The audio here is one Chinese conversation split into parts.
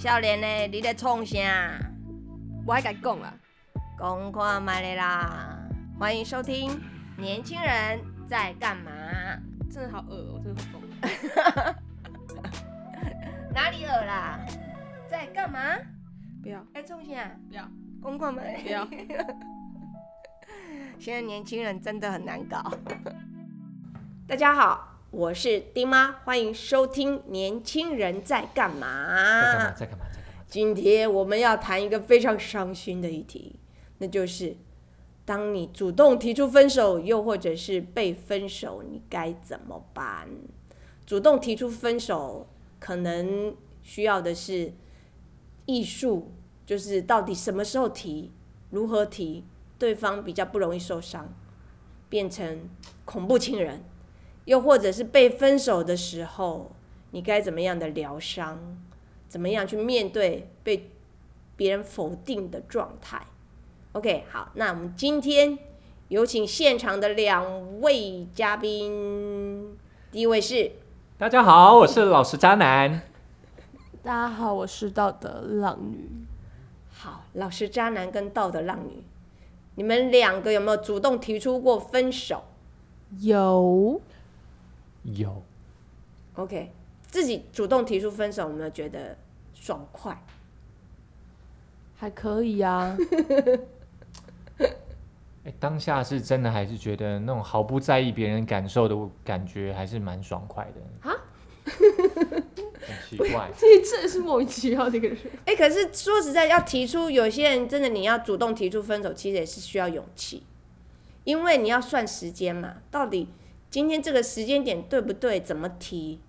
少年呢，你在创啥？我还敢讲啦，讲看麦的啦！欢迎收听《年轻人在干嘛》。真的好恶哦、真的好疯。哪里恶啦？在干嘛？不要在创啥？不要公看麦。不要，现在年轻人真的很难搞。大家好，我是丁妈，欢迎收听《年轻人在干嘛》。在干嘛？在干嘛？在干嘛？今天我们要谈一个非常伤心的议题，那就是当你主动提出分手，又或者是被分手，你该怎么办？主动提出分手，可能需要的是艺术，就是到底什么时候提，如何提，对方比较不容易受伤，变成恐怖情人，又或者是被分手的时候，你该怎么样的疗伤？怎么样去面对被别人否定的状态？OK，好，那我们今天有请现场的两位嘉宾，第一位是大家好，我是老实渣男。大家好，我是道德浪女。好老实渣男跟道德浪女，你们两个有没有主动提出过分手有，有，？OK，自己主动提出分手，有没有觉得爽快？还可以啊。哎，当下是真的还是觉得那种毫不在意别人感受的感觉，还是蛮爽快的。啊？很奇怪，你真的是莫名其妙的一个人。哎、可是说实在，要提出有些人真的你要主动提出分手，其实也是需要勇气，因为你要算时间嘛，到底今天这个时间点对不对，怎么提？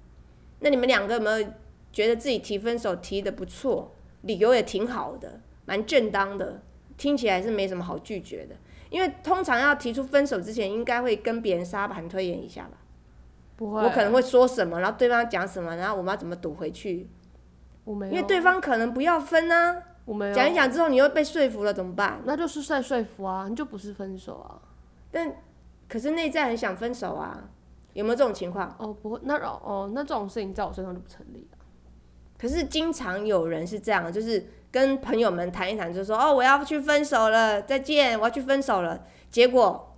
那你们两个有没有觉得自己提分手提的不错，理由也挺好的，蛮正当的，听起来是没什么好拒绝的。因为通常要提出分手之前，应该会跟别人沙盘推演一下吧。不会，我可能会说什么，然后对方讲什么，然后我们要怎么堵回去？我没有，因为对方可能不要分呢、我没有讲一，讲之后，你又被说服了，怎么办？那就是在说服啊，你就不是分手啊。但可是内在很想分手啊，有没有这种情况？哦，不会，那哦，那这种事情在我身上就不成立啊。可是经常有人是这样，就是跟朋友们谈一谈，就说哦我要去分手了，再见，我要去分手了。结果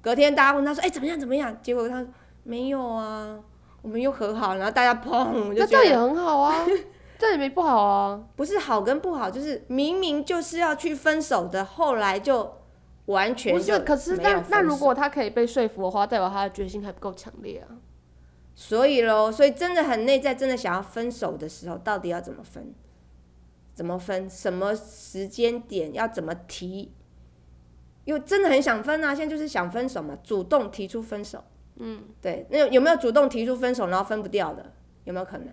隔天大家问他说，哎、怎么样怎么样？结果他说没有啊，我们又和好，然后大家砰就那这样也很好啊，这样也没不好啊。不是好跟不好，就是明明就是要去分手的，后来就完全不，是可是那那如果他可以被说服的话，代表他的决心还不够强烈啊。所以咯，所以真的很内在，真的想要分手的时候，到底要怎么分？怎么分？什么时间点要怎么提？因为真的很想分啊，现在就是想分手嘛，主动提出分手。嗯，对，那有有没有主动提出分手，然后分不掉的？有没有可能？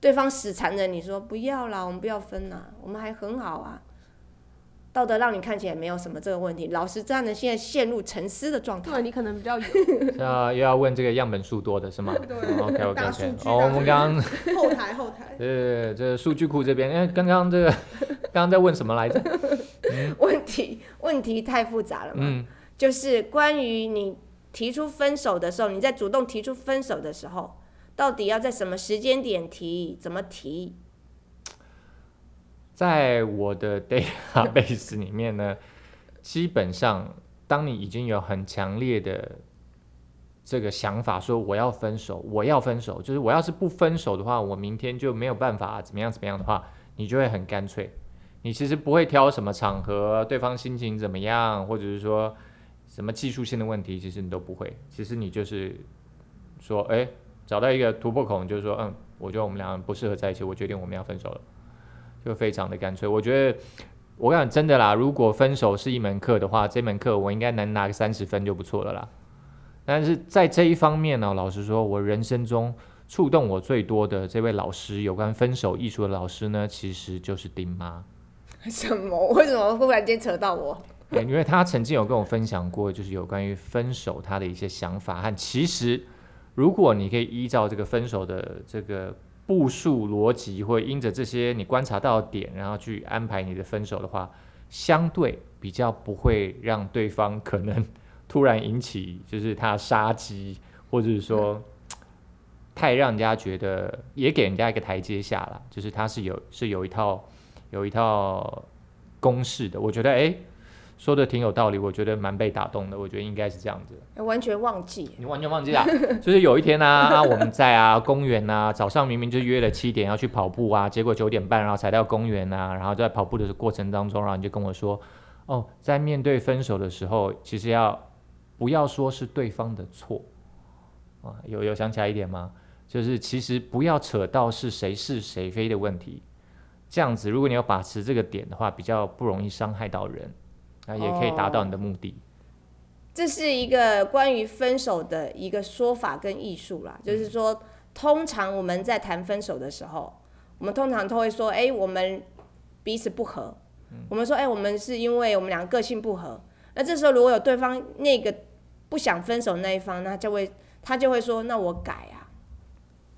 对方死缠着你说不要啦，我们不要分啦，我们还很好啊。道德让你看起来没有什么这个问题，老实这样的现在陷入沉思的状态。对你可能比较有 要又要问这个样本数多的是吗？OK OK OK。哦，我们刚刚后台后台。对，这数据库这边，因为刚刚这个刚刚在问什么来着？问题问题太复杂了嘛？嗯，就是关于你提出分手的时候，你在主动提出分手的时候，到底要在什么时间点提，怎么提？在我的 database 里面呢，基本上当你已经有很强烈的这个想法，说我要分手，我要分手，就是我要是不分手的话，我明天就没有办法怎么样怎么样的话，你就会很干脆。你其实不会挑什么场合，对方心情怎么样，或者是说什么技术性的问题，其实你都不会。其实你就是说，哎、找到一个突破口，就是说，嗯，我觉得我们两个人不适合在一起，我决定我们要分手了。就非常的干脆。我觉得，我讲真的啦，如果分手是一门课的话，这门课我应该能拿个三十分就不错了啦。但是在这一方面呢，老实说，我人生中触动我最多的这位老师，有关分手艺术的老师呢，其实就是丁妈。什么？为什么忽然间扯到我？对因为他曾经有跟我分享过，就是有关于分手他的一些想法和其实，如果你可以依照这个分手的这个步数逻辑，或因着这些你观察到的点，然后去安排你的分手的话，相对比较不会让对方可能突然引起就是他杀机，或者是说太让人家觉得，也给人家一个台阶下啦，就是他是有是有一套有一套公式的。我觉得哎、说的挺有道理，我觉得蛮被打动的。我觉得应该是这样子。完全忘记。你完全忘记了，就是有一天呢、我们在啊 公园啊，早上明明就约了七点要去跑步啊，结果九点半然后才到公园啊，然后在跑步的过程当中，然后你就跟我说，哦，在面对分手的时候，其实要不要说是对方的错啊？有有想起来一点吗？就是其实不要扯到是谁是谁非的问题，这样子如果你要把持这个点的话，比较不容易伤害到人，那，也可以达到你的目的。这是一个关于分手的一个说法跟艺术啦，就是说，通常我们在谈分手的时候，我们通常都会说，哎、我们彼此不合，我们说，哎、我们是因为我们两个个性不合。那这时候如果有对方那个不想分手那一方，那就会他就会说，那我改啊。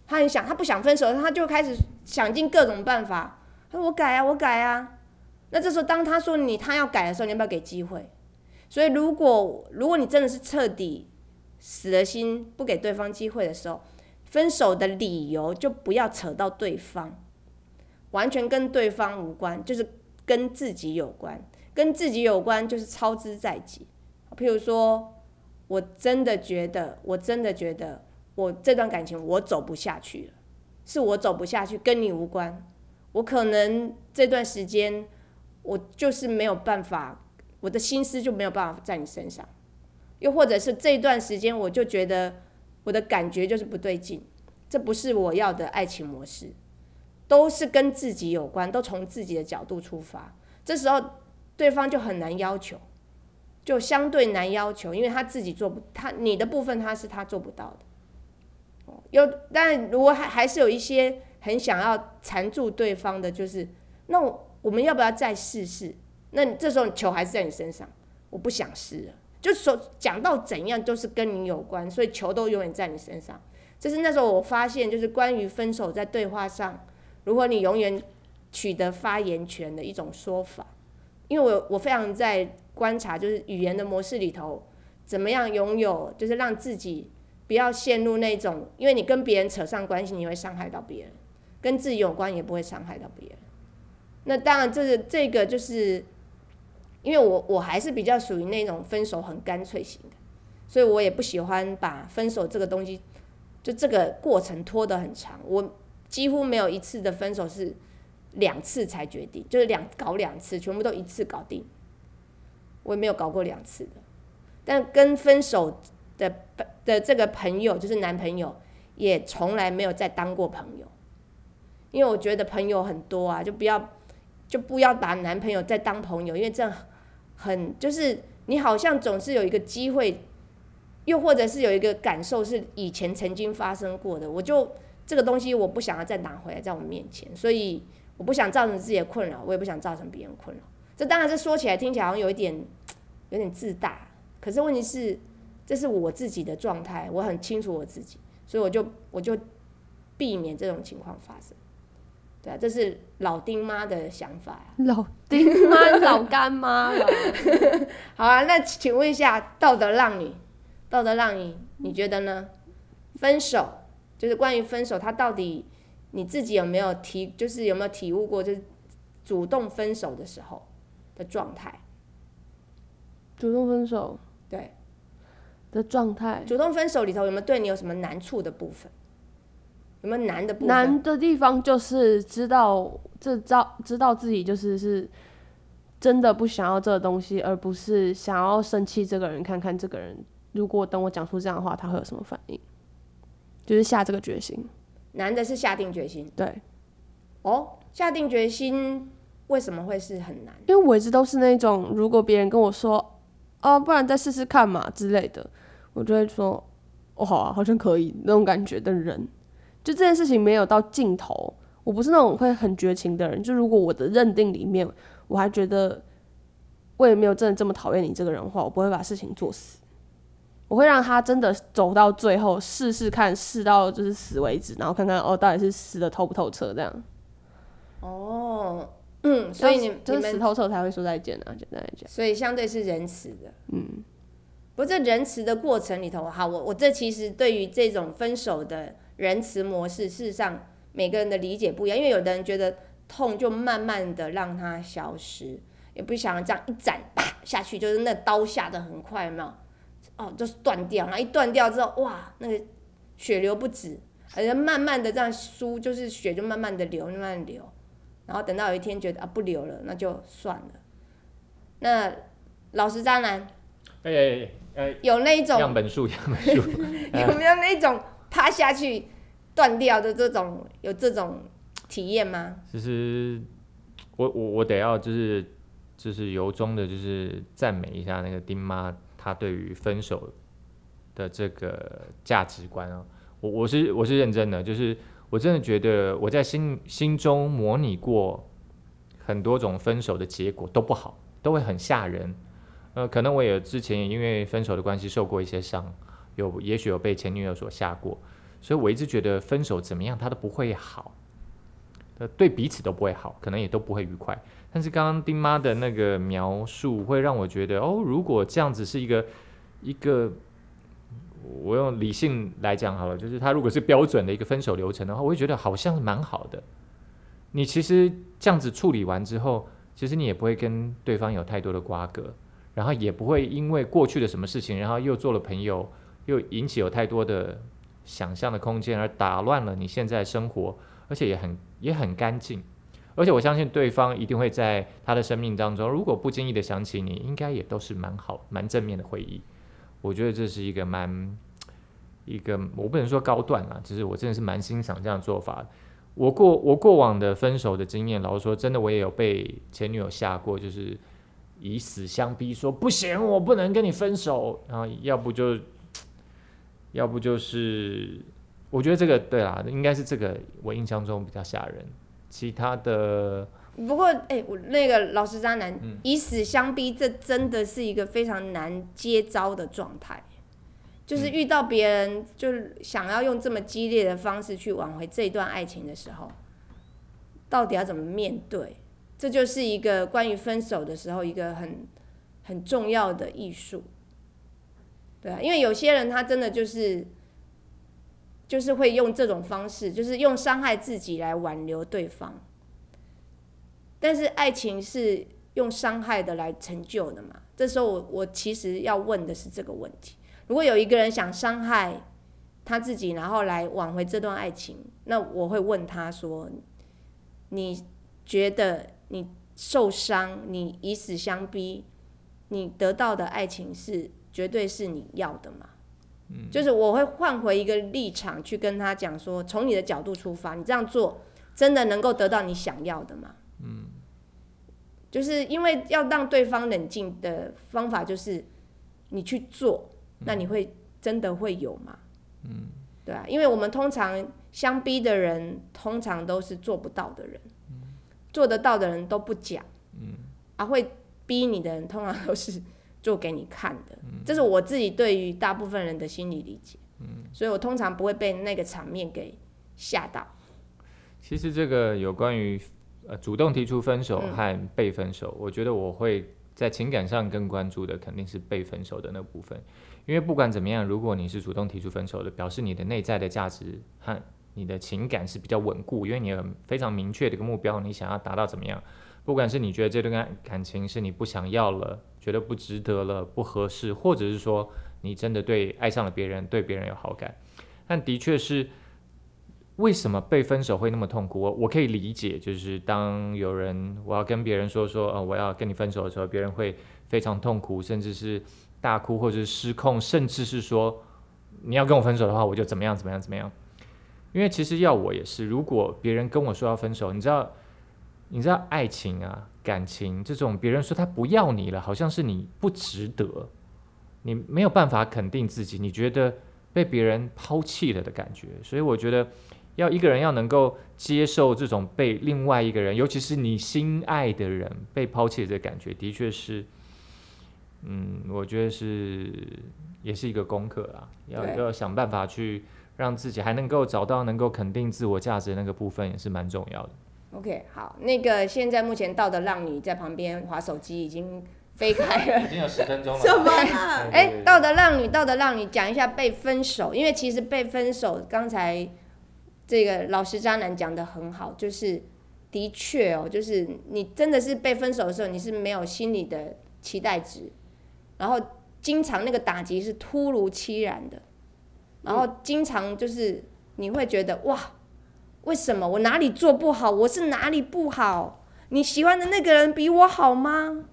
他很想，他不想分手，他就开始想尽各种办法。他说我改啊，我改啊。那这时候当他说你他要改的时候，你要不要给机会？所以，如果如果你真的是彻底死了心不给对方机会的时候，分手的理由就不要扯到对方，完全跟对方无关，就是跟自己有关。跟自己有关就是操之在即。譬如说，我真的觉得，我真的觉得我这段感情我走不下去了，是我走不下去，跟你无关。我可能这段时间我就是没有办法。我的心思就没有办法在你身上，又或者是这一段时间我就觉得我的感觉就是不对劲，这不是我要的爱情模式，都是跟自己有关，都从自己的角度出发。这时候对方就很难要求，就相对难要求，因为他自己做不，他你的部分他是他做不到的。有，但如果还还是有一些很想要缠住对方的，就是那我我们要不要再试试？那你这时候球还是在你身上，我不想试了。就说讲到怎样都是跟你有关，所以球都永远在你身上。就是那时候我发现，就是关于分手在对话上，如果你永远取得发言权的一种说法。因为我我非常在观察，就是语言的模式里头，怎么样拥有，就是让自己不要陷入那种，因为你跟别人扯上关系，你会伤害到别人；跟自己有关也不会伤害到别人。那当然，这个这个就是。因为我我还是比较属于那种分手很干脆型的，所以我也不喜欢把分手这个东西，就这个过程拖得很长。我几乎没有一次的分手是两次才决定，就是两搞两次，全部都一次搞定。我也没有搞过两次的，但跟分手的的这个朋友，就是男朋友，也从来没有再当过朋友，因为我觉得朋友很多啊，就不要就不要把男朋友再当朋友，因为这样。很就是你好像总是有一个机会，又或者是有一个感受是以前曾经发生过的，我就这个东西我不想要再拿回来在我面前，所以我不想造成自己的困扰，我也不想造成别人困扰。这当然是说起来听起来好像有一点 有点自大，可是问题是这是我自己的状态，我很清楚我自己，所以我就我就避免这种情况发生。对啊，这是老丁妈的想法呀、老丁妈、老干妈了。好啊，那请问一下，道德浪女，道德浪女，你觉得呢？分手就是关于分手，他到底你自己有没有体，就是有没有体悟过，就是主动分手的时候的状态？主动分手对，的状态，主动分手里头有没有对你有什么难处的部分？有没有难的部分？难的地方就是知道这知道知道自己就是是真的不想要这个东西，而不是想要生气这个人，看看这个人如果等我讲出这样的话，他会有什么反应，就是下这个决心。难的是下定决心对，哦，下定决心为什么会是很难？因为我一直都是那种，如果别人跟我说，哦，不然再试试看嘛之类的，我就会说，哦，好啊，好像可以那种感觉的人。就这件事情没有到尽头，我不是那种会很绝情的人。就如果我的认定里面，我还觉得我也没有真的这么讨厌你这个人的话，我不会把事情做死。我会让他真的走到最后，试试看，试到就是死为止，然后看看哦，到底是死的透不透彻这样。哦，嗯，所以你就是死透彻才会说再见啊，简单来讲。所以相对是仁慈的。嗯，不过这仁慈的过程里头，好，我我这其实对于这种分手的仁慈模式，事实上每个人的理解不一样，因为有的人觉得痛就慢慢的让它消失，也不想这样一斩啪下去，就是那刀下的很快，有没有？哦，就是断掉，然后一断掉之后，哇，那个血流不止，而且慢慢的这样输，就是血就慢慢的流，慢慢流，然后等到有一天觉得啊不流了，那就算了。那老实渣男哎哎哎，有那一种样本数样本数，有没有那种趴下去断掉的这种有这种体验吗？其实我我我得要就是就是由衷的，就是赞美一下那个丁妈，她对于分手的这个价值观啊，我我是我是认真的，就是我真的觉得我在心心中模拟过很多种分手的结果都不好，都会很吓人。呃，可能我也之前也因为分手的关系受过一些伤，有也许有被前女友所吓过，所以我一直觉得分手怎么样，他都不会好。呃，对彼此都不会好，可能也都不会愉快。但是刚刚丁妈的那个描述，会让我觉得，哦，如果这样子是一个一个，我用理性来讲好了，就是他如果是标准的一个分手流程的话，我会觉得好像蛮好的。你其实这样子处理完之后，其实你也不会跟对方有太多的瓜葛，然后也不会因为过去的什么事情，然后又做了朋友，又引起有太多的想象的空间，而打乱了你现在生活。而且也很也很干净，而且我相信对方一定会在他的生命当中，如果不经意的想起你，应该也都是蛮好、蛮正面的回忆。我觉得这是一个蛮一个，我不能说高段啊，就是我真的是蛮欣赏这样做法。我过我过往的分手的经验，老实说，真的我也有被前女友吓过，就是以死相逼，说不行，我不能跟你分手，然后要不就要不就是。我觉得这个对啦，应该是这个我印象中比较吓人。其他的不过，哎，我那个老实渣男以死相逼，这真的是一个非常难接招的状态。就是遇到别人，就是想要用这么激烈的方式去挽回这一段爱情的时候，到底要怎么面对？这就是一个关于分手的时候一个很很重要的艺术。对啊，因为有些人他真的就是。就是会用这种方式，就是用伤害自己来挽留对方。但是爱情是用伤害的来成就的嘛？这时候我我其实要问的是这个问题：如果有一个人想伤害他自己，然后来挽回这段爱情，那我会问他说：你觉得你受伤，你以死相逼，你得到的爱情是绝对是你要的吗？就是我会换回一个立场去跟他讲说，从你的角度出发，你这样做真的能够得到你想要的吗？嗯，就是因为要让对方冷静的方法就是你去做，那你会真的会有吗？嗯，对啊，因为我们通常相逼的人，通常都是做不到的人，做得到的人都不讲，嗯，啊，会逼你的人，通常都是。做给你看的，这是我自己对于大部分人的心理理解，所以我通常不会被那个场面给吓到。其实这个有关于呃主动提出分手和被分手，我觉得我会在情感上更关注的肯定是被分手的那部分，因为不管怎么样，如果你是主动提出分手的，表示你的内在的价值和你的情感是比较稳固，因为你有非常明确的一个目标，你想要达到怎么样。不管是你觉得这段感感情是你不想要了，觉得不值得了，不合适，或者是说你真的对爱上了别人，对别人有好感，但的确是为什么被分手会那么痛苦？我我可以理解，就是当有人我要跟别人说说，呃，我要跟你分手的时候，别人会非常痛苦，甚至是大哭，或者是失控，甚至是说你要跟我分手的话，我就怎么样怎么样怎么样。因为其实要我也是，如果别人跟我说要分手，你知道。你知道爱情啊，感情这种，别人说他不要你了，好像是你不值得，你没有办法肯定自己，你觉得被别人抛弃了的感觉。所以我觉得，要一个人要能够接受这种被另外一个人，尤其是你心爱的人被抛弃的这感觉，的确是，嗯，我觉得是也是一个功课啦，要要想办法去让自己还能够找到能够肯定自我价值的那个部分，也是蛮重要的。OK，好，那个现在目前道德浪女在旁边划手机，已经飞开了，已经有十分钟了。什么？哎，道德浪女，道德浪女，讲一下被分手，因为其实被分手，刚才这个老实渣男讲的很好，就是的确哦，就是你真的是被分手的时候，你是没有心理的期待值，然后经常那个打击是突如其然的，然后经常就是你会觉得哇，为什么我哪里做不好？我是哪里不好？你喜欢的那个人比我好吗？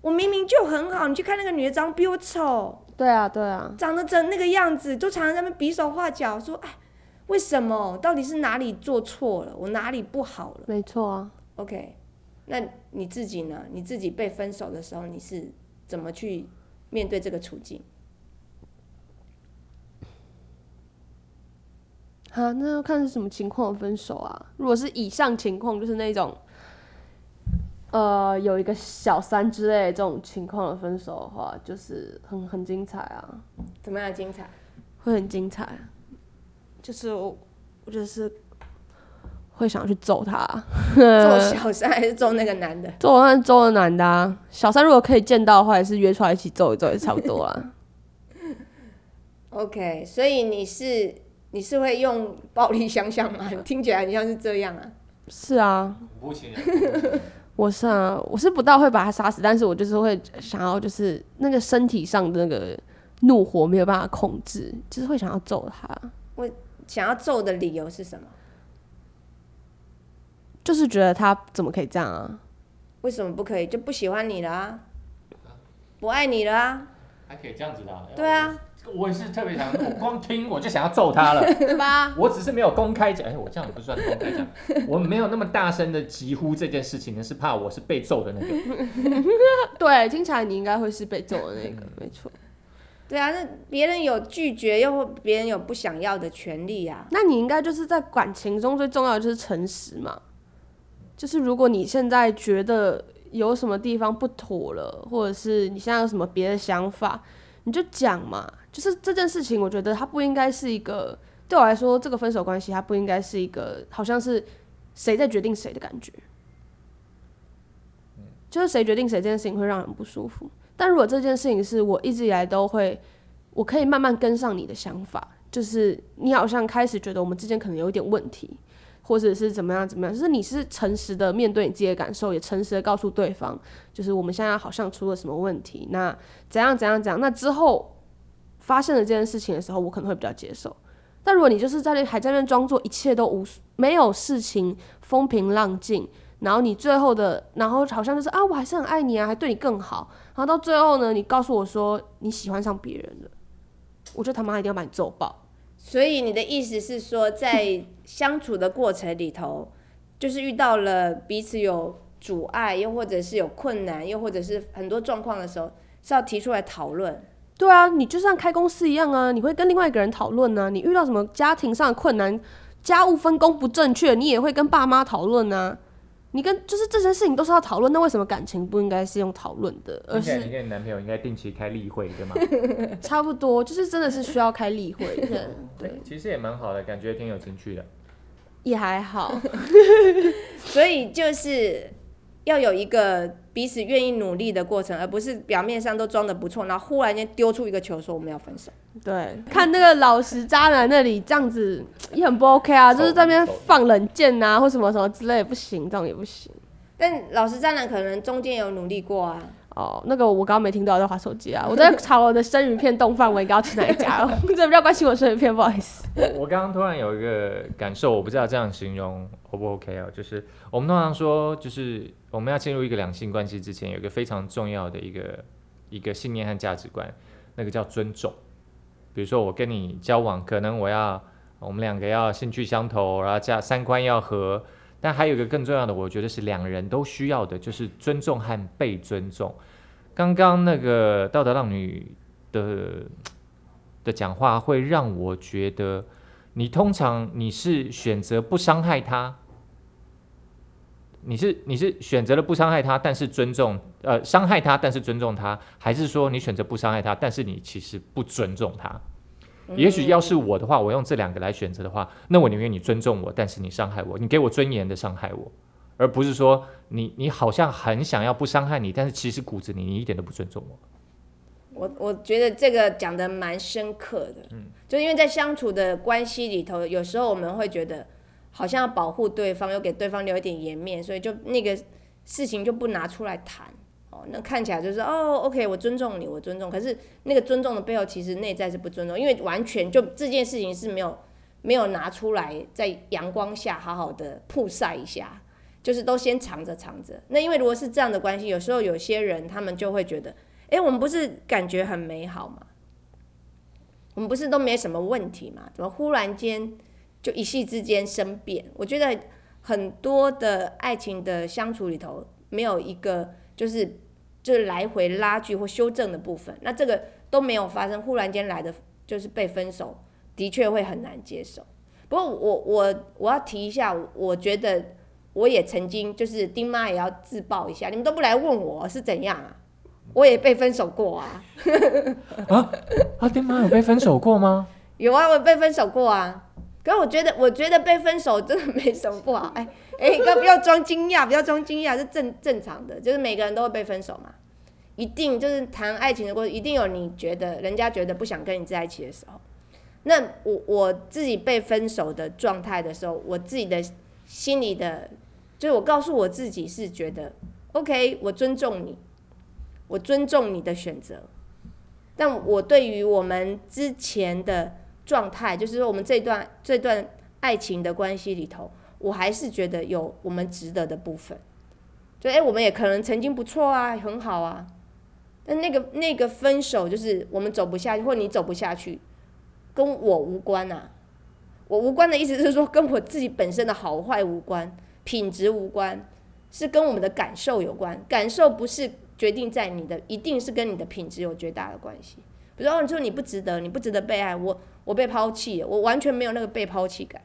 我明明就很好，你去看那个女的长得比我丑，对啊，对啊，长得成那个样子，都常常在那边比手画脚，说哎，为什么？到底是哪里做错了？我哪里不好了没错啊。？OK，那你自己呢？你自己被分手的时候，你是怎么去面对这个处境？啊，那要看是什么情况分手啊。如果是以上情况，就是那种，呃，有一个小三之类的这种情况的分手的话，就是很很精彩啊，怎么样精彩？会很精彩。就是我，我就是会想去揍他，揍小三还是揍那个男的？揍那揍的男的、啊。小三如果可以见到的话，也是约出来一起揍一揍，也差不多啊。OK，所以你是你是会用暴力相向吗？听起来很像是这样啊。是啊，不情人，我是啊，我是不到会把他杀死，但是我就是会想要，就是那个身体上的那个怒火没有办法控制，就是会想要揍他，我想要揍的理由是什么？就是觉得他怎么可以这样啊？为什么不可以？就不喜欢你了啊，不爱你了啊，还可以这样子的、啊。对啊，我也是特别想，我光听我就想要揍他了。对吧？我只是没有公开讲，哎、我这样也不算公开讲，我没有那么大声的疾呼这件事情呢，是怕我是被揍的那个。对，听起来你应该会是被揍的那个，没错。对啊，那别人有拒绝，又或别人有不想要的权利啊。那你应该就是在感情中最重要的就是诚实嘛。就是如果你现在觉得有什么地方不妥了，或者是你现在有什么别的想法，你就讲嘛。就是这件事情，我觉得它不应该是一个对我来说，这个分手关系它不应该是一个好像是谁在决定谁的感觉。就是谁决定谁这件事情会让人不舒服。但如果这件事情是我一直以来都会，我可以慢慢跟上你的想法，就是你好像开始觉得我们之间可能有一点问题，或者是怎么样怎么样，就是你是诚实的面对你自己的感受，也诚实的告诉对方，就是我们现在好像出了什么问题，那怎样怎样怎样，那之后发现了这件事情的时候，我可能会比较接受。但如果你就是在那还在那装作一切都无没有事情，风平浪静，然后你最后的，然后好像就是啊，我还是很爱你啊，还对你更好，然后到最后呢，你告诉我说你喜欢上别人了，我就他妈一定要把你揍爆。所以你的意思是说，在相处的过程里头，就是遇到了彼此有阻碍，又或者是有困难，又或者是很多状况的时候，是要提出来讨论。对啊，你就像开公司一样啊，你会跟另外一个人讨论啊，你遇到什么家庭上的困难，家务分工不正确，你也会跟爸妈讨论啊。你跟就是这些事情都是要讨论，那为什么感情不应该是用讨论的，而而且你跟你男朋友应该定期开例会，对吗？差不多就是真的是需要开例会的，对，其实也蛮好的，感觉挺有情趣的。也还好。所以就是要有一个彼此愿意努力的过程，而不是表面上都装的不错，然后忽然间丢出一个球说我们要分手。对，看那个老实渣男那里这样子也很不 OK 啊，就是在那边放冷箭啊，或什么什么之类的，不行，这种也不行。但老实渣男可能中间有努力过啊，哦，那个我刚刚没听到，在划手机啊，我在查我的生鱼片冻饭，我应该要吃哪一家？这比较关心我生鱼片，不好意思。我刚刚突然有一个感受，我不知道这样形容 O 不 OK 哦，就是我们通常说，就是我们要进入一个两性关系之前，有一个非常重要的一个一个信念和价值观，那个叫尊重。比如说我跟你交往，可能我要我们两个要兴趣相投，然后加三观要合，但还有一个更重要的，我觉得是两人都需要的，就是尊重和被尊重。刚刚那个道德浪女的的讲话，会让我觉得，你通常你是选择不伤害他，你是你是选择了不伤害他，但是尊重呃伤害他，但是尊重他，还是说你选择不伤害他，但是你其实不尊重他？也许要是我的话，我用这两个来选择的话，那我宁愿你尊重我，但是你伤害我，你给我尊严的伤害我，而不是说你你好像很想要不伤害你，但是其实骨子里你一点都不尊重我。我我觉得这个讲的蛮深刻的，嗯就因为在相处的关系里头，有时候我们会觉得好像要保护对方，又给对方留一点颜面，所以就那个事情就不拿出来谈。那看起来就是哦，OK，我尊重你，我尊重。可是那个尊重的背后，其实内在是不尊重，因为完全就这件事情是没有没有拿出来，在阳光下好好的曝晒一下，就是都先藏着藏着。那因为如果是这样的关系，有时候有些人他们就会觉得，哎，我们不是感觉很美好吗？我们不是都没什么问题吗？怎么忽然间就一夕之间生变？我觉得很多的爱情的相处里头，没有一个就是就是来回拉锯或修正的部分，那这个都没有发生，忽然间来的就是被分手，的确会很难接受。不过我我我要提一下，我觉得我也曾经就是丁妈也要自爆一下，你们都不来问我是怎样啊？我也被分手过啊。啊啊，丁妈有被分手过吗？有啊，我被分手过啊。可我觉得，我觉得被分手真的没什么不好。哎哎，哥不要装惊讶，不要装惊讶，是正正常的，就是每个人都会被分手嘛。一定就是谈爱情的过程，一定有你觉得人家觉得不想跟你在一起的时候。那我我自己被分手的状态的时候，我自己的心里的，就是我告诉我自己是觉得，OK，我尊重你，我尊重你的选择。但我对于我们之前的状态，就是说我们这段这段爱情的关系里头，我还是觉得有我们值得的部分。就哎、我们也可能曾经不错啊，很好啊。但那个那个分手，就是我们走不下去，或你走不下去，跟我无关啊。我无关的意思是说，跟我自己本身的好坏无关，品质无关，是跟我们的感受有关。感受不是决定在你的，一定是跟你的品质有绝大的关系。比如说，你说你不值得，你不值得被爱，我我被抛弃，我完全没有那个被抛弃感，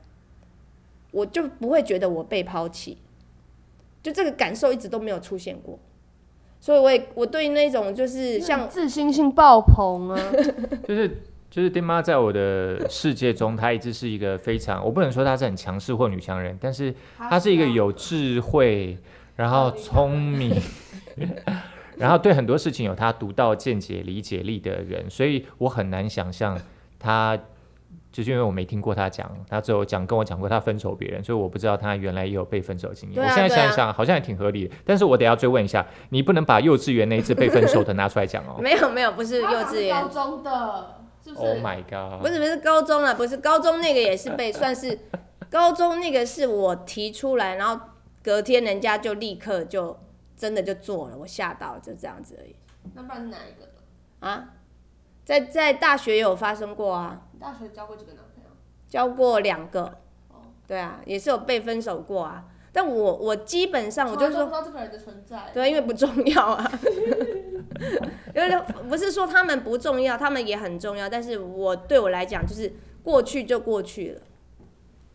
我就不会觉得我被抛弃，就这个感受一直都没有出现过。所以我也我对那种就是像自信心爆棚啊！就是就是丁妈在我的世界中，她一直是一个非常，我不能说她是很强势或女强人，但是她是一个有智慧，然后聪明，然后对很多事情有他独到见解、理解力的人，所以我很难想象他。就是因为我没听过他讲，他只有讲跟我讲过他分手别人，所以我不知道他原来也有被分手的经验。啊我现在想一想，好像也挺合理的，但是我得要追问一下，你不能把幼稚园那一次被分手的拿出来讲哦。没有没有不是幼稚园高，中的，是不 Oh 是？my god！不是不是高中了，不是高中那个也是被算是高中那个是我提出来，然后隔天人家就立刻就真的就做了，我吓到了，就这样子而已那不然是哪一个的？啊。在在大学也有发生过啊，你大学交过几个男朋友？交过两个哦，对啊，也是有被分手过啊。但我我基本上我就说不知道这个人的存在。对，因为不重要啊。因为不是说他们不重要，他们也很重要。但是我对我来讲，就是过去就过去了，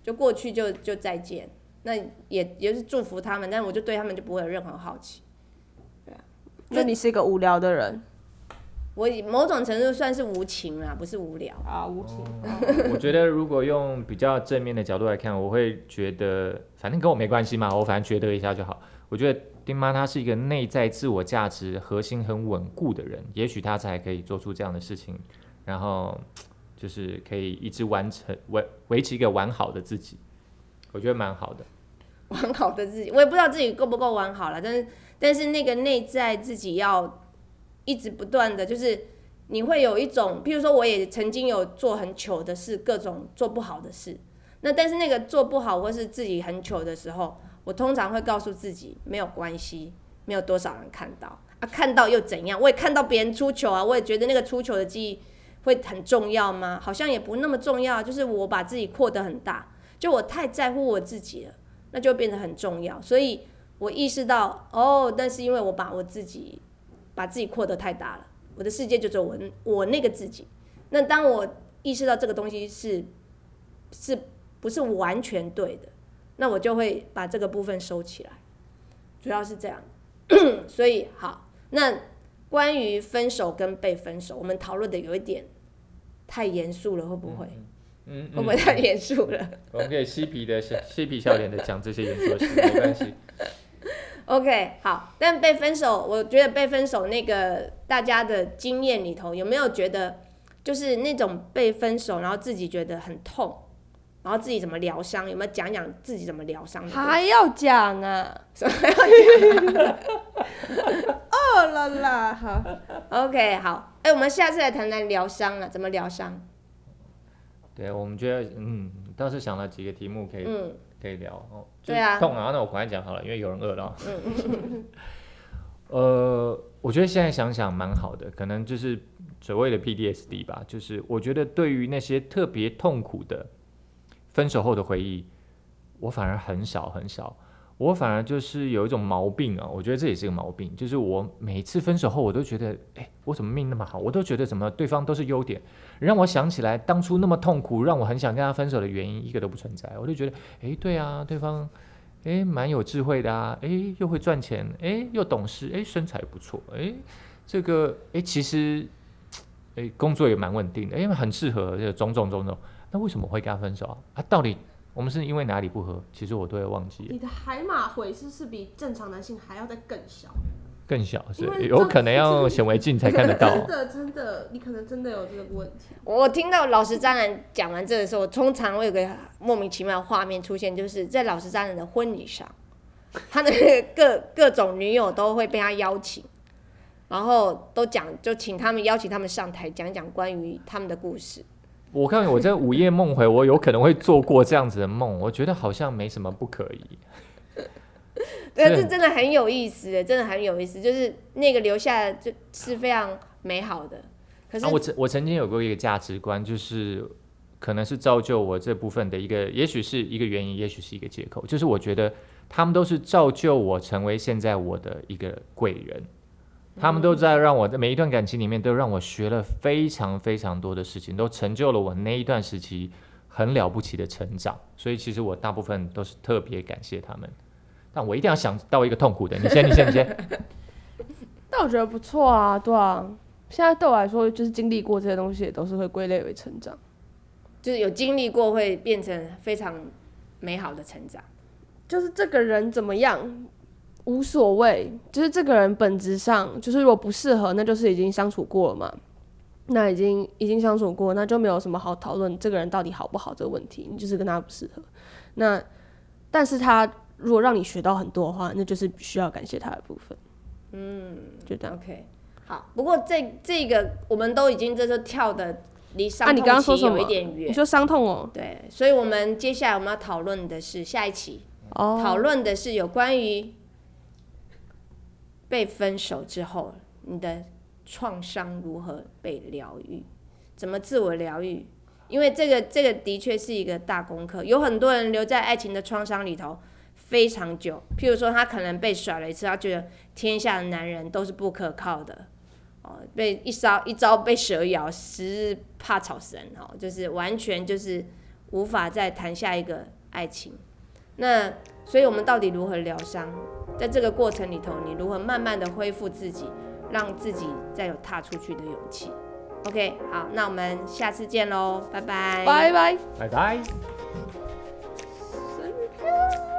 就过去就就再见。那也也是祝福他们，但我就对他们就不会有任何好奇。对啊那你是一个无聊的人我以某种程度算是无情啦，不是无聊。啊，无情。我觉得如果用比较正面的角度来看，我会觉得，反正跟我没关系嘛，我反正觉得一下就好。我觉得丁妈她是一个内在自我价值核心很稳固的人，也许她才可以做出这样的事情，然后就是可以一直完成维维持一个完好的自己，我觉得蛮好的。完好的自己，我也不知道自己够不够完好了，但是但是那个内在自己要一直不断的，就是你会有一种，譬如说我也曾经有做很糗的事，各种做不好的事，那但是那个做不好或是自己很糗的时候，我通常会告诉自己没有关系，没有多少人看到啊，看到又怎样？我也看到别人出糗啊，我也觉得那个出糗的记忆会很重要吗？好像也不那么重要，就是我把自己扩得很大，就我太在乎我自己了。那就变得很重要。所以我意识到，哦，但是因为我把我自己把自己扩得太大了，我的世界就只有我我那个自己。那当我意识到这个东西是是不是完全对的，那我就会把这个部分收起来。主要是这样。所以好，那关于分手跟被分手，我们讨论的有一点太严肃了，会不会？会不会太严肃了？我们可以嬉皮的笑嬉皮笑脸的讲这些严肃的事，没关系。OK，好，但被分手，我觉得被分手那个大家的经验里头，有没有觉得就是那种被分手，然后自己觉得很痛，然后自己怎么疗伤，有没有讲讲自己怎么疗伤？还要讲啊？什么要讲？哦啦啦，好，OK，好，哎、我们下次来谈谈疗伤啊，怎么疗伤？对，我们觉得，嗯，倒是想了几个题目可以、嗯，可以聊哦。对啊痛啊，那我赶快讲好了，因为有人饿了嗯。呃，我觉得现在想想蛮好的，可能就是所谓的 PDSD 吧，就是我觉得对于那些特别痛苦的分手后的回忆，我反而很少很少。我反而就是有一种毛病啊，我觉得这也是个毛病，就是我每次分手后，我都觉得，哎，我怎么命那么好？我都觉得怎么对方都是优点，让我想起来当初那么痛苦，让我很想跟他分手的原因，一个都不存在。我就觉得，哎，对啊，对方，哎，蛮有智慧的啊，哎，又会赚钱，哎，又懂事，哎，身材不错，哎，这个，哎，其实，哎，工作也蛮稳定的，因为很适合这种种种种。那为什么会跟他分手啊？啊，到底我们是因为哪里不合？其实我都会忘记。你的海马回是不是比正常男性还要再更小？更小是有可能要显微镜才看得到。真的真的，你可能真的有这个问题。我听到老实渣男讲完这的时候，我通常会有个莫名其妙的画面出现，就是在老实渣男的婚礼上，他的 各各种女友都会被他邀请，然后都讲就请他们邀请他们上台讲讲关于他们的故事。我看我在午夜梦回，我有可能会做过这样子的梦，我觉得好像没什么不可以。对，是这真的很有意思，真的很有意思，就是那个留下的就是非常美好的。可是啊，我曾我曾经有过一个价值观，就是可能是造就我这部分的一个，也许是一个原因，也许是一个借口，就是我觉得他们都是造就我成为现在我的一个贵人，他们都在让我在每一段感情里面都让我学了非常非常多的事情，都成就了我那一段时期很了不起的成长，所以其实我大部分都是特别感谢他们。但我一定要想到一个痛苦的，你先，你先，你先。但我觉得不错啊，对啊。现在对我来说，就是经历过这些东西，也都是会归类为成长。就是有经历过，会变成非常美好的成长。就是这个人怎么样无所谓，就是这个人本质上就是如果不适合，那就是已经相处过了嘛。那已经已经相处过，那就没有什么好讨论这个人到底好不好这个问题，你就是跟他不适合。那但是他如果让你学到很多的话，那就是需要感谢他的部分。嗯，就这样。OK，好，不过这这个我们都已经这就跳的离伤痛期有刚刚说什么一点远。你说伤痛哦，对，所以我们接下来我们要讨论的是下一期，哦，讨论的是有关于被分手之后你的创伤如何被疗愈，怎么自我疗愈。因为这个这个的确是一个大功课，有很多人留在爱情的创伤里头非常久。譬如说，他可能被甩了一次，他觉得天下的男人都是不可靠的，哦，被一招一招被蛇咬，十日怕草绳，哦，就是完全就是无法再谈下一个爱情。那所以，我们到底如何疗伤？在这个过程里头，你如何慢慢的恢复自己，让自己再有踏出去的勇气？OK，好，那我们下次见喽，拜拜，拜拜，拜拜，生就。